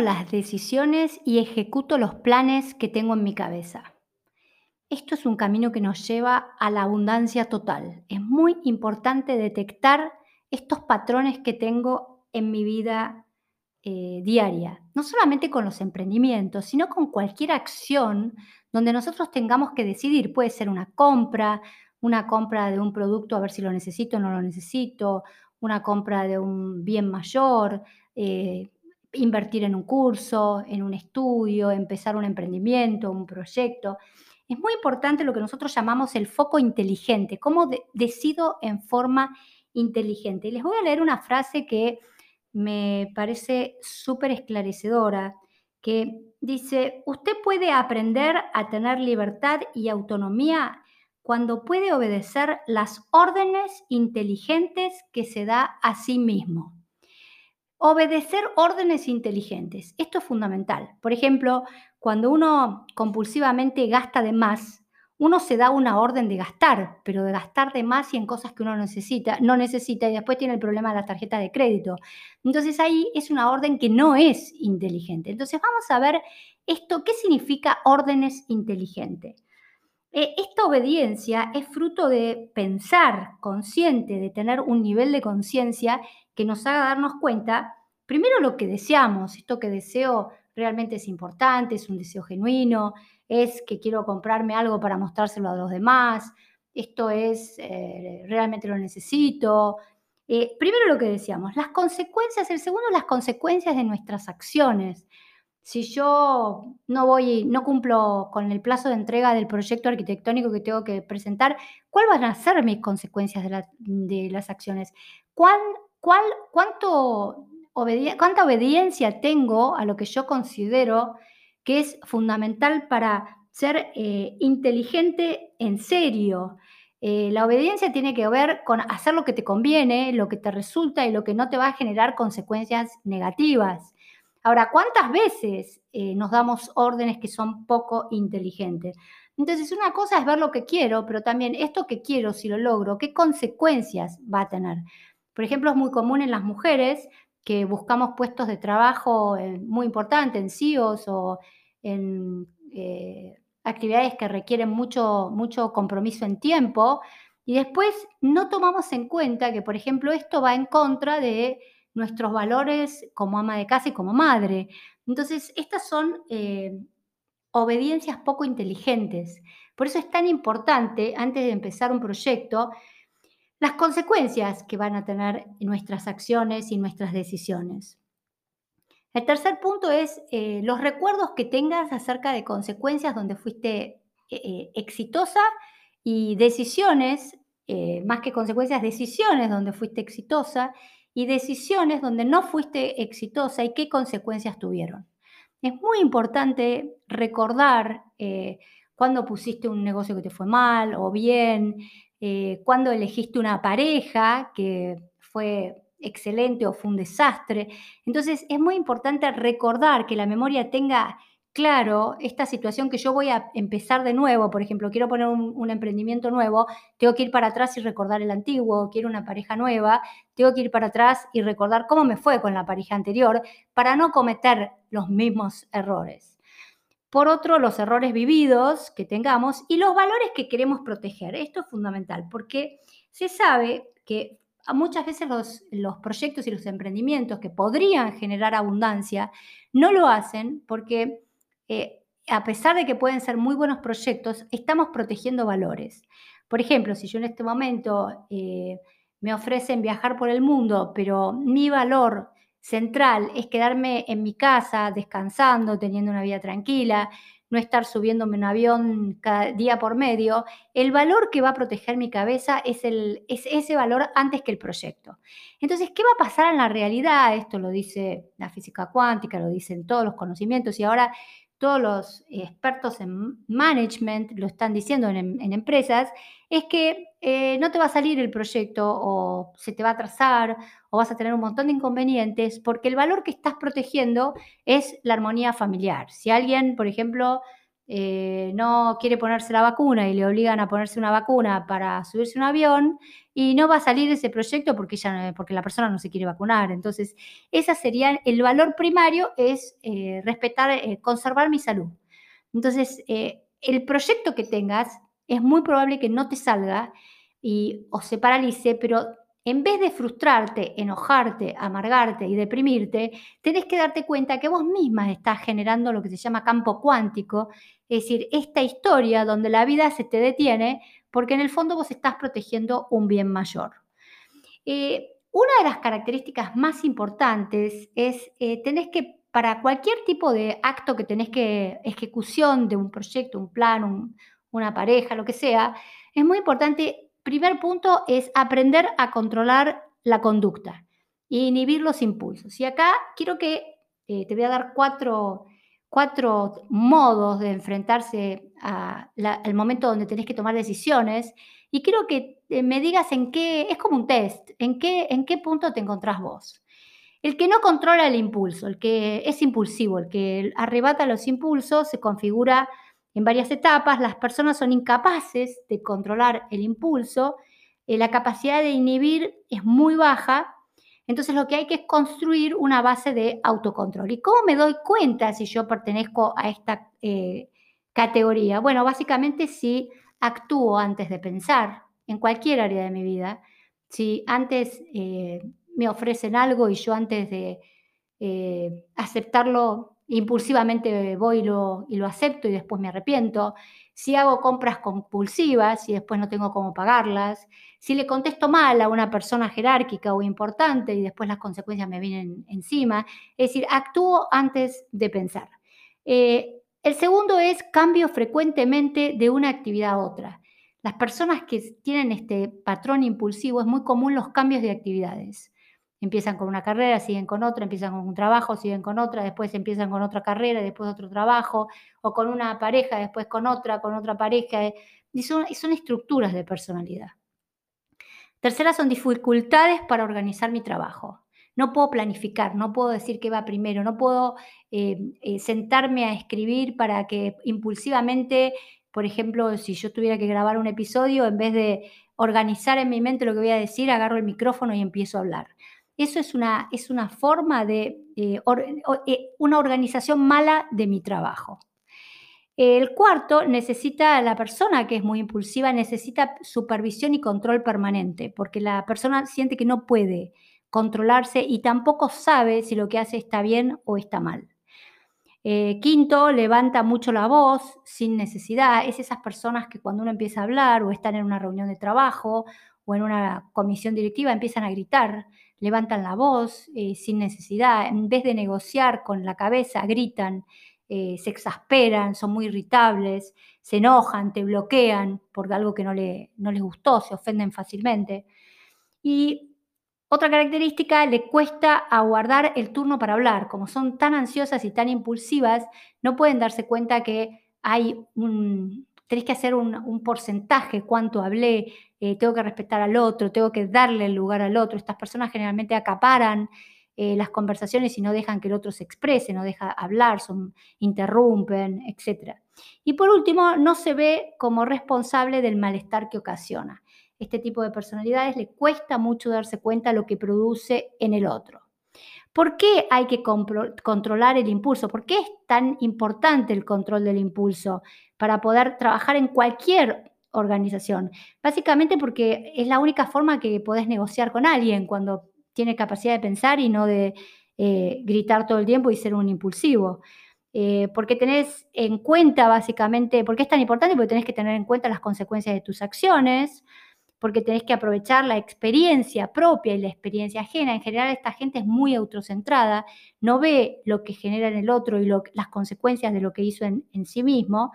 las decisiones y ejecuto los planes que tengo en mi cabeza. Esto es un camino que nos lleva a la abundancia total. Es muy importante detectar estos patrones que tengo en mi vida eh, diaria, no solamente con los emprendimientos, sino con cualquier acción donde nosotros tengamos que decidir. Puede ser una compra, una compra de un producto a ver si lo necesito o no lo necesito, una compra de un bien mayor, eh, invertir en un curso, en un estudio, empezar un emprendimiento, un proyecto. Es muy importante lo que nosotros llamamos el foco inteligente, cómo decido en forma inteligente. Y les voy a leer una frase que me parece súper esclarecedora, que dice, usted puede aprender a tener libertad y autonomía cuando puede obedecer las órdenes inteligentes que se da a sí mismo. Obedecer órdenes inteligentes. Esto es fundamental. Por ejemplo, cuando uno compulsivamente gasta de más, uno se da una orden de gastar, pero de gastar de más y en cosas que uno necesita, no necesita y después tiene el problema de la tarjeta de crédito. Entonces ahí es una orden que no es inteligente. Entonces vamos a ver esto, ¿qué significa órdenes inteligentes? Eh, esta obediencia es fruto de pensar consciente, de tener un nivel de conciencia que nos haga darnos cuenta, primero lo que deseamos, esto que deseo realmente es importante, es un deseo genuino, es que quiero comprarme algo para mostrárselo a los demás, esto es, eh, realmente lo necesito. Eh, primero lo que decíamos, las consecuencias, el segundo, las consecuencias de nuestras acciones. Si yo no voy, no cumplo con el plazo de entrega del proyecto arquitectónico que tengo que presentar, ¿cuáles van a ser mis consecuencias de, las acciones? ¿Cuál, cuál, cuánto ¿Cuánta obediencia tengo a lo que yo considero que es fundamental para ser eh, inteligente en serio? Eh, la obediencia tiene que ver con hacer lo que te conviene, lo que te resulta y lo que no te va a generar consecuencias negativas. Ahora, ¿cuántas veces eh, nos damos órdenes que son poco inteligentes? Entonces, una cosa es ver lo que quiero, pero también esto que quiero, si lo logro, ¿qué consecuencias va a tener? Por ejemplo, es muy común en las mujeres que buscamos puestos de trabajo muy importantes en CIOs o en eh, actividades que requieren mucho, mucho compromiso en tiempo, y después no tomamos en cuenta que, por ejemplo, esto va en contra de nuestros valores como ama de casa y como madre. Entonces, estas son eh, obediencias poco inteligentes. Por eso es tan importante, antes de empezar un proyecto, las consecuencias que van a tener nuestras acciones y nuestras decisiones. El tercer punto es eh, los recuerdos que tengas acerca de consecuencias donde fuiste eh, eh, exitosa y decisiones, más que consecuencias, decisiones donde fuiste exitosa y decisiones donde no fuiste exitosa y qué consecuencias tuvieron. Es muy importante recordar cuando pusiste un negocio que te fue mal o bien, eh, cuando elegiste una pareja que fue excelente o fue un desastre. Entonces es muy importante recordar que la memoria tenga claro esta situación que yo voy a empezar de nuevo, por ejemplo, quiero poner un, emprendimiento nuevo, tengo que ir para atrás y recordar el antiguo, quiero una pareja nueva, tengo que ir para atrás y recordar cómo me fue con la pareja anterior para no cometer los mismos errores. Por otro, los errores vividos que tengamos y los valores que queremos proteger. Esto es fundamental porque se sabe que muchas veces los, proyectos y los emprendimientos que podrían generar abundancia no lo hacen porque eh, a pesar de que pueden ser muy buenos proyectos, estamos protegiendo valores. Por ejemplo, si yo en este momento eh, me ofrecen viajar por el mundo, pero mi valor central es quedarme en mi casa descansando, teniendo una vida tranquila, no estar subiéndome un avión cada día por medio, el valor que va a proteger mi cabeza es, el, es ese valor antes que el proyecto. Entonces, ¿qué va a pasar en la realidad? Esto lo dice la física cuántica, lo dicen todos los conocimientos y ahora todos los expertos en management lo están diciendo en, empresas, es que eh, no te va a salir el proyecto o se te va a atrasar o vas a tener un montón de inconvenientes porque el valor que estás protegiendo es la armonía familiar. Si alguien, por ejemplo, eh, no quiere ponerse la vacuna y le obligan a ponerse una vacuna para subirse un avión y no va a salir ese proyecto porque, ya, porque la persona no se quiere vacunar. Entonces, esa sería, el valor primario es eh, respetar, eh, conservar mi salud. Entonces, el proyecto que tengas es muy probable que no te salga y, o se paralice, pero en vez de frustrarte, enojarte, amargarte y deprimirte, tenés que darte cuenta que vos misma estás generando lo que se llama campo cuántico, es decir, esta historia donde la vida se te detiene porque en el fondo vos estás protegiendo un bien mayor. Eh, una de las características más importantes es, eh, tenés que, para cualquier tipo de acto que tenés que, ejecución de un proyecto, un plan, una pareja, lo que sea, es muy importante, primer punto es aprender a controlar la conducta e inhibir los impulsos. Y acá quiero que eh, te voy a dar cuatro cuatro modos de enfrentarse al momento donde tenés que tomar decisiones y quiero que eh, me digas en qué, es como un test, en qué, en qué punto te encontrás vos. El que no controla el impulso, el que es impulsivo, el que arrebata los impulsos, se configura en varias etapas. Las personas son incapaces de controlar el impulso, eh, la capacidad de inhibir es muy baja entonces lo que hay que es construir una base de autocontrol. ¿Y cómo me doy cuenta si yo pertenezco a esta eh, categoría? Bueno, básicamente si actúo antes de pensar en cualquier área de mi vida, si antes eh, me ofrecen algo y yo antes de aceptarlo impulsivamente voy y lo, y lo acepto y después me arrepiento, si hago compras compulsivas y después no tengo cómo pagarlas, si le contesto mal a una persona jerárquica o importante y después las consecuencias me vienen encima, es decir, actúo antes de pensar. Eh, el segundo es cambio frecuentemente de una actividad a otra. Las personas que tienen este patrón impulsivo es muy común los cambios de actividades. Empiezan con una carrera, siguen con otra, empiezan con un trabajo, siguen con otra, después empiezan con otra carrera, después otro trabajo, o con una pareja, después con otra, con otra pareja. Eh, y son, estructuras de personalidad. Tercera son dificultades para organizar mi trabajo. No puedo planificar, no puedo decir qué va primero, no puedo eh, eh, sentarme a escribir para que impulsivamente, por ejemplo, si yo tuviera que grabar un episodio, en vez de organizar en mi mente lo que voy a decir, agarro el micrófono y empiezo a hablar. Eso es una, es una forma de, eh, eh, una organización mala de mi trabajo. El cuarto, necesita, la persona que es muy impulsiva necesita supervisión y control permanente, porque la persona siente que no puede controlarse y tampoco sabe si lo que hace está bien o está mal. Eh, quinto, levanta mucho la voz sin necesidad. Es esas personas que cuando uno empieza a hablar o están en una reunión de trabajo o en una comisión directiva empiezan a gritar levantan la voz eh, sin necesidad, en vez de negociar con la cabeza, gritan, eh, se exasperan, son muy irritables, se enojan, te bloquean por algo que no, le, no les gustó, se ofenden fácilmente. Y otra característica, le cuesta aguardar el turno para hablar. Como son tan ansiosas y tan impulsivas, no pueden darse cuenta que hay un, tenés que hacer un, porcentaje, cuánto hablé, eh, tengo que respetar al otro, tengo que darle el lugar al otro. Estas personas generalmente acaparan eh, las conversaciones y no dejan que el otro se exprese, no deja hablar, son, interrumpen, etc. Y por último, no se ve como responsable del malestar que ocasiona. Este tipo de personalidades le cuesta mucho darse cuenta lo que produce en el otro. ¿Por qué hay que controlar el impulso? ¿Por qué es tan importante el control del impulso para poder trabajar en cualquier organización? Básicamente porque es la única forma que podés negociar con alguien cuando tiene capacidad de pensar y no de eh, gritar todo el tiempo y ser un impulsivo. Eh, porque tenés en cuenta básicamente, ¿por qué es tan importante? Porque tenés que tener en cuenta las consecuencias de tus acciones, porque tenés que aprovechar la experiencia propia y la experiencia ajena. En general, esta gente es muy autocentrada, no ve lo que genera en el otro y las consecuencias de lo que hizo en, sí mismo,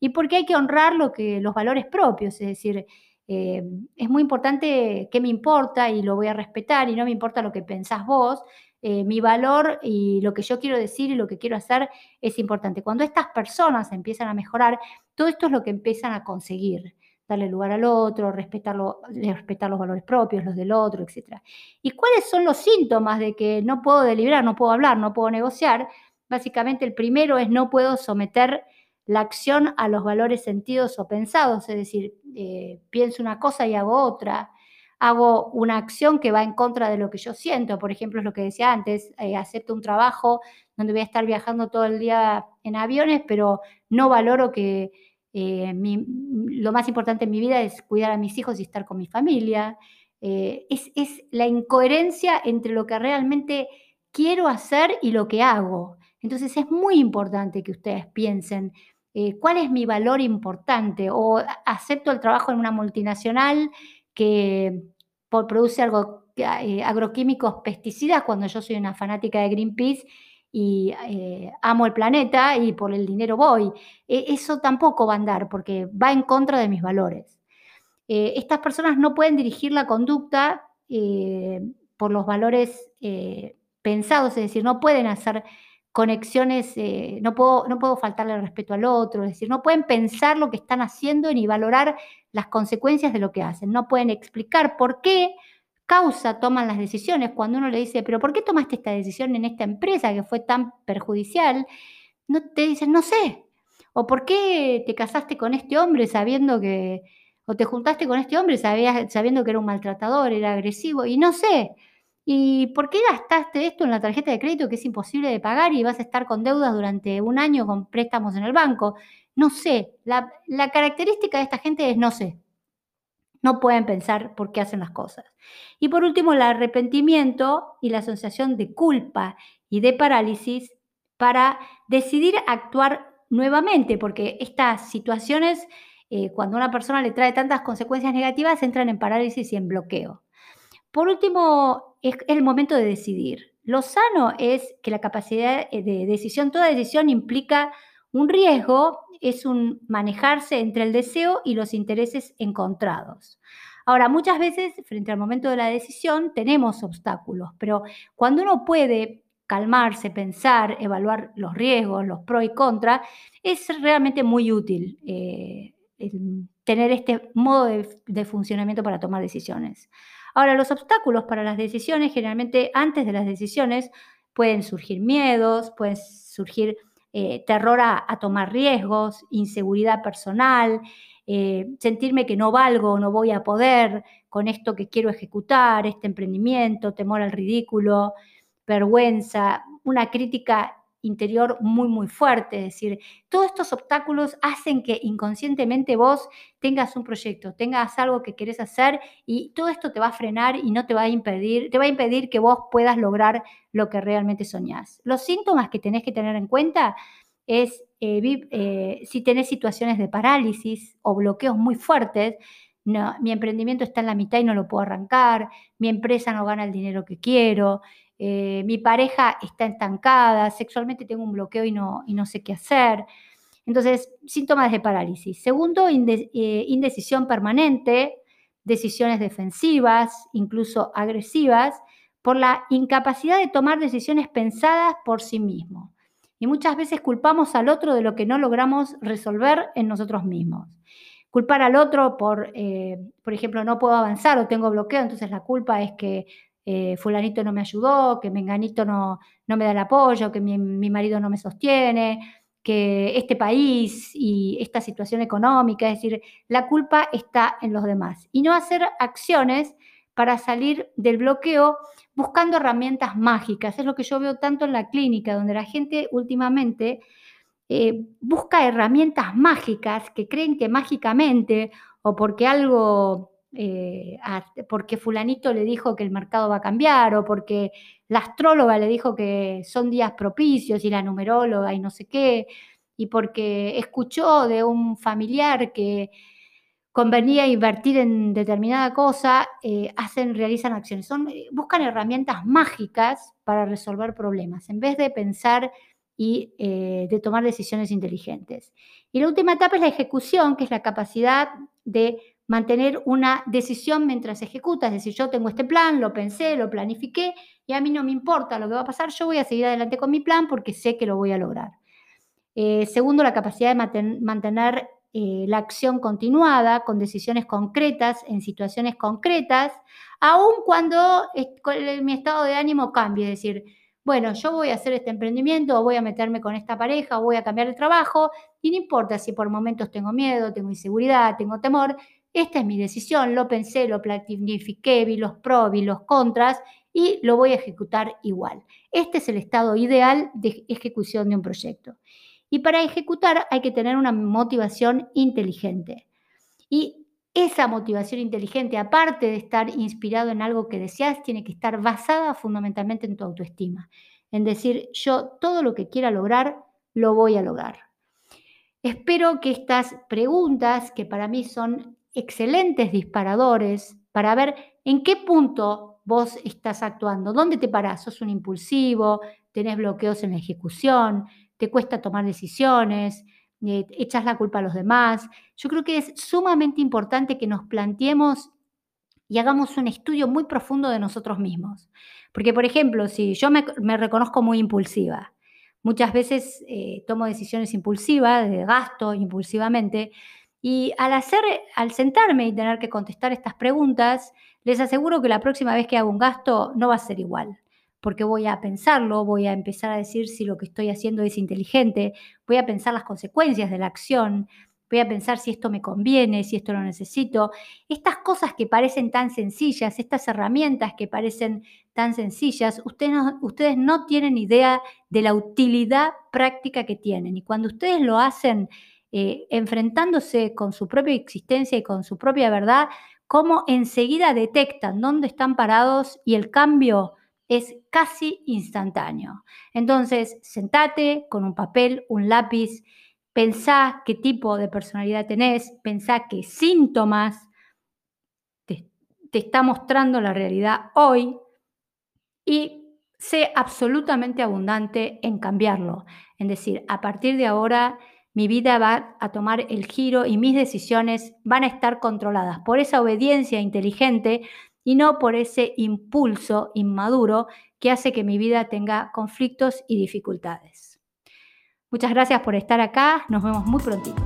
y porque hay que honrar lo que, los valores propios, es decir, eh, es muy importante qué me importa y lo voy a respetar y no me importa lo que pensás vos. Eh, mi valor y lo que yo quiero decir y lo que quiero hacer es importante. Cuando estas personas empiezan a mejorar, todo esto es lo que empiezan a conseguir darle lugar al otro, respetarlo, respetar los valores propios, los del otro, etc. ¿Y cuáles son los síntomas de que no puedo deliberar, no puedo hablar, no puedo negociar? Básicamente el primero es no puedo someter la acción a los valores sentidos o pensados, es decir, eh, pienso una cosa y hago otra, hago una acción que va en contra de lo que yo siento, por ejemplo, es lo que decía antes, eh, acepto un trabajo donde voy a estar viajando todo el día en aviones, pero no valoro que eh, lo más importante en mi vida es cuidar a mis hijos y estar con mi familia. es, es la incoherencia entre lo que realmente quiero hacer y lo que hago. Entonces es muy importante que ustedes piensen eh, cuál es mi valor importante o acepto el trabajo en una multinacional que produce algo, eh, agroquímicos, pesticidas, cuando yo soy una fanática de Greenpeace y eh, amo el planeta y por el dinero voy. E, eso tampoco va a andar porque va en contra de mis valores. estas personas no pueden dirigir la conducta por los valores pensados, es decir, no pueden hacer conexiones, eh, no, puedo, no puedo faltarle el respeto al otro, es decir, no pueden pensar lo que están haciendo ni valorar las consecuencias de lo que hacen, no pueden explicar por qué causa toman las decisiones. Cuando uno le dice, pero ¿por qué tomaste esta decisión en esta empresa que fue tan perjudicial? No te dicen, no sé. O ¿por qué te casaste con este hombre sabiendo que, o te juntaste con este hombre sabiendo que era un maltratador, era agresivo? Y no sé. ¿Y por qué gastaste esto en la tarjeta de crédito que es imposible de pagar y vas a estar con deudas durante un año con préstamos en el banco? No sé, la, característica de esta gente es no sé. No pueden pensar por qué hacen las cosas. Y por último, el arrepentimiento y la sensación de culpa y de parálisis para decidir actuar nuevamente, porque estas situaciones, eh, cuando una persona le trae tantas consecuencias negativas, entran en parálisis y en bloqueo. Por último, es el momento de decidir. Lo sano es que la capacidad eh, de decisión, toda decisión implica un riesgo, es un manejarse entre el deseo y los intereses encontrados. Ahora, muchas veces, frente al momento de la decisión, tenemos obstáculos, pero cuando uno puede calmarse, pensar, evaluar los riesgos, los pros y contras, es realmente muy útil eh, tener este modo de funcionamiento para tomar decisiones. Ahora, los obstáculos para las decisiones, generalmente antes de las decisiones, pueden surgir miedos, pueden surgir eh, terror a, tomar riesgos, inseguridad personal, eh, sentirme que no valgo, no voy a poder con esto que quiero ejecutar, este emprendimiento, temor al ridículo, vergüenza, una crítica interior muy, muy fuerte. Es decir, todos estos obstáculos hacen que inconscientemente vos tengas un proyecto, tengas algo que querés hacer y todo esto te va a frenar y no te va a impedir, te va a impedir que vos puedas lograr lo que realmente soñás. Los síntomas que tenés que tener en cuenta es eh, eh, si tenés situaciones de parálisis o bloqueos muy fuertes, no, mi emprendimiento está en la mitad y no lo puedo arrancar, mi empresa no gana el dinero que quiero, eh, mi pareja está estancada, sexualmente tengo un bloqueo y no, y no sé qué hacer. Entonces, síntomas de parálisis. Segundo, eh, indecisión permanente, decisiones defensivas, incluso agresivas, por la incapacidad de tomar decisiones pensadas por sí mismo. Y muchas veces culpamos al otro de lo que no logramos resolver en nosotros mismos. Culpar al otro por, eh, por ejemplo, no puedo avanzar o tengo bloqueo, entonces la culpa es que eh, fulanito no me ayudó, que menganito no, no me da el apoyo, que mi, marido no me sostiene, que este país y esta situación económica, es decir, la culpa está en los demás. Y no hacer acciones para salir del bloqueo buscando herramientas mágicas. Es lo que yo veo tanto en la clínica, donde la gente últimamente eh, busca herramientas mágicas que creen que mágicamente o porque algo eh, porque fulanito le dijo que el mercado va a cambiar o porque la astróloga le dijo que son días propicios y la numeróloga y no sé qué, y porque escuchó de un familiar que convenía invertir en determinada cosa, eh, hacen, realizan acciones. Eh, buscan herramientas mágicas para resolver problemas, en vez de pensar y de tomar decisiones inteligentes. Y la última etapa es la ejecución, que es la capacidad de mantener una decisión mientras se ejecuta, es decir, yo tengo este plan, lo pensé, lo planifiqué y a mí no me importa lo que va a pasar, yo voy a seguir adelante con mi plan porque sé que lo voy a lograr. Eh, segundo, la capacidad de mantener eh, la acción continuada con decisiones concretas en situaciones concretas, aun cuando mi estado de ánimo cambie, es decir, bueno, yo voy a hacer este emprendimiento o voy a meterme con esta pareja o voy a cambiar de trabajo y no importa si por momentos tengo miedo, tengo inseguridad, tengo temor, esta es mi decisión, lo pensé, lo planifiqué, vi los pros, vi los contras y lo voy a ejecutar igual. Este es el estado ideal de ejecución de un proyecto. Y para ejecutar hay que tener una motivación inteligente. Y esa motivación inteligente, aparte de estar inspirado en algo que deseas, tiene que estar basada fundamentalmente en tu autoestima. En decir, yo todo lo que quiera lograr, lo voy a lograr. Espero que estas preguntas, que para mí son excelentes disparadores, para ver en qué punto vos estás actuando, dónde te parás, sos un impulsivo, tenés bloqueos en la ejecución, te cuesta tomar decisiones, eh, echas la culpa a los demás. Yo creo que es sumamente importante que nos planteemos y hagamos un estudio muy profundo de nosotros mismos. Porque, por ejemplo, si yo me, reconozco muy impulsiva, muchas veces eh, tomo decisiones impulsivas, de gasto impulsivamente, y al hacer, al sentarme y tener que contestar estas preguntas, les aseguro que la próxima vez que hago un gasto no va a ser igual porque voy a pensarlo, voy a empezar a decir si lo que estoy haciendo es inteligente, voy a pensar las consecuencias de la acción, voy a pensar si esto me conviene, si esto lo necesito. Estas cosas que parecen tan sencillas, estas herramientas que parecen tan sencillas, ustedes no, ustedes no tienen idea de la utilidad práctica que tienen. Y cuando ustedes lo hacen eh, enfrentándose con su propia existencia y con su propia verdad, cómo enseguida detectan dónde están parados y el cambio es casi instantáneo. Entonces, sentate con un papel, un lápiz, pensá qué tipo de personalidad tenés, pensá qué síntomas te, te está mostrando la realidad hoy y sé absolutamente abundante en cambiarlo. En decir, a partir de ahora mi vida va a tomar el giro y mis decisiones van a estar controladas por esa obediencia inteligente y no por ese impulso inmaduro que hace que mi vida tenga conflictos y dificultades. Muchas gracias por estar acá, nos vemos muy prontito.